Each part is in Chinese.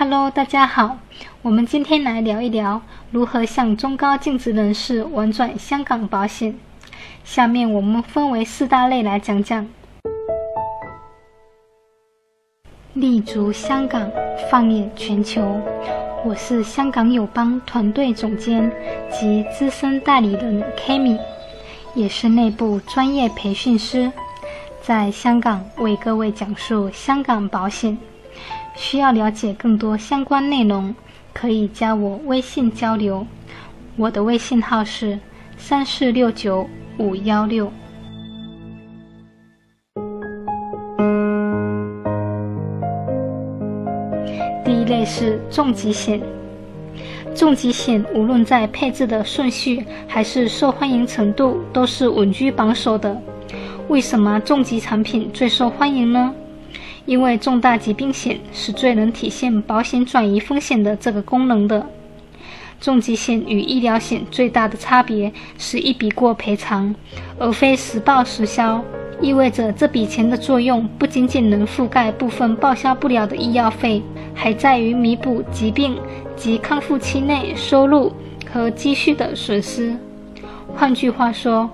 Hello，大家好，我们今天来聊一聊如何向中高净值人士玩转香港保险。下面我们分为四大类来讲讲。立足香港，放眼全球。我是香港友邦团队总监及资深代理人 Kami，也是内部专业培训师，在香港为各位讲述香港保险。需要了解更多相关内容，可以加我微信交流。我的微信号是三四六九五幺六。第一类是重疾险。重疾险无论在配置的顺序还是受欢迎程度，都是稳居榜首的。为什么重疾产品最受欢迎呢？因为重大疾病险是最能体现保险转移风险的这个功能的。重疾险与医疗险最大的差别是一笔过赔偿，而非实报实销，意味着这笔钱的作用不仅仅能覆盖部分报销不了的医药费，还在于弥补疾病及康复期内收入和积蓄的损失。换句话说，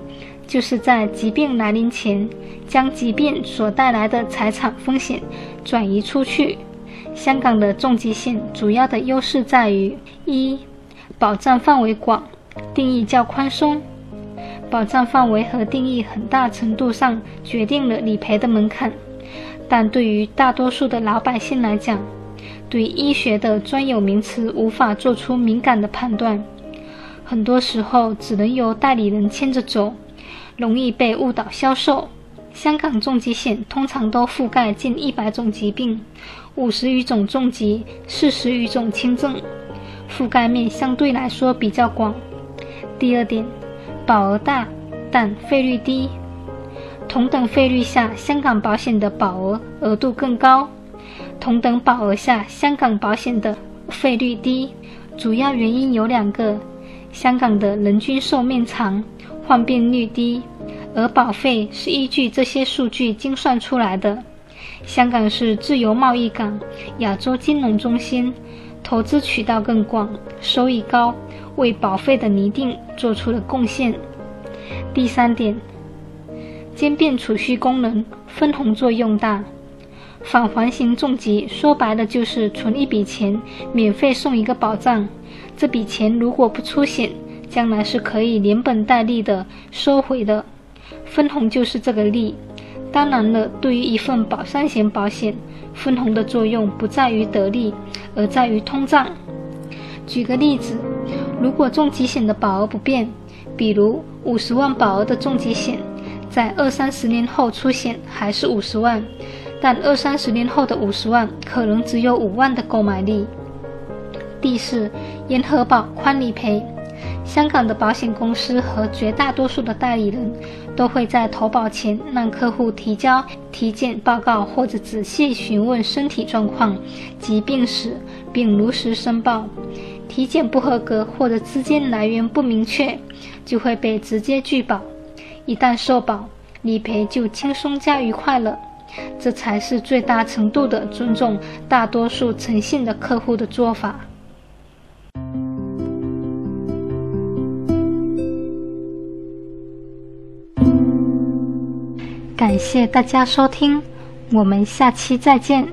就是在疾病来临前。将疾病所带来的财产风险转移出去。香港的重疾险主要的优势在于：一、保障范围广，定义较宽松。保障范围和定义很大程度上决定了理赔的门槛，但对于大多数的老百姓来讲，对医学的专有名词无法做出敏感的判断，很多时候只能由代理人牵着走，容易被误导销售。香港重疾险通常都覆盖近一百种疾病，五十余种重疾，四十余种轻症，覆盖面相对来说比较广。第二点，保额大，但费率低。同等费率下，香港保险的保额额度更高；同等保额下，香港保险的费率低。主要原因有两个：香港的人均寿命长，患病率低。而保费是依据这些数据精算出来的。香港是自由贸易港、亚洲金融中心，投资渠道更广，收益高，为保费的拟定做出了贡献。第三点，兼并储蓄功能，分红作用大。返还型重疾说白了就是存一笔钱，免费送一个保障。这笔钱如果不出险，将来是可以连本带利的收回的。分红就是这个利。当然了，对于一份保三险保险，分红的作用不在于得利，而在于通胀。举个例子，如果重疾险的保额不变，比如五十万保额的重疾险，在二三十年后出险还是五十万，但二三十年后的五十万可能只有五万的购买力。第四，严核保，宽理赔。香港的保险公司和绝大多数的代理人都会在投保前让客户提交体检报告或者仔细询问身体状况疾病史，并如实申报。体检不合格或者资金来源不明确，就会被直接拒保。一旦受保，理赔就轻松加愉快了。这才是最大程度的尊重大多数诚信的客户的做法。感谢大家收听，我们下期再见。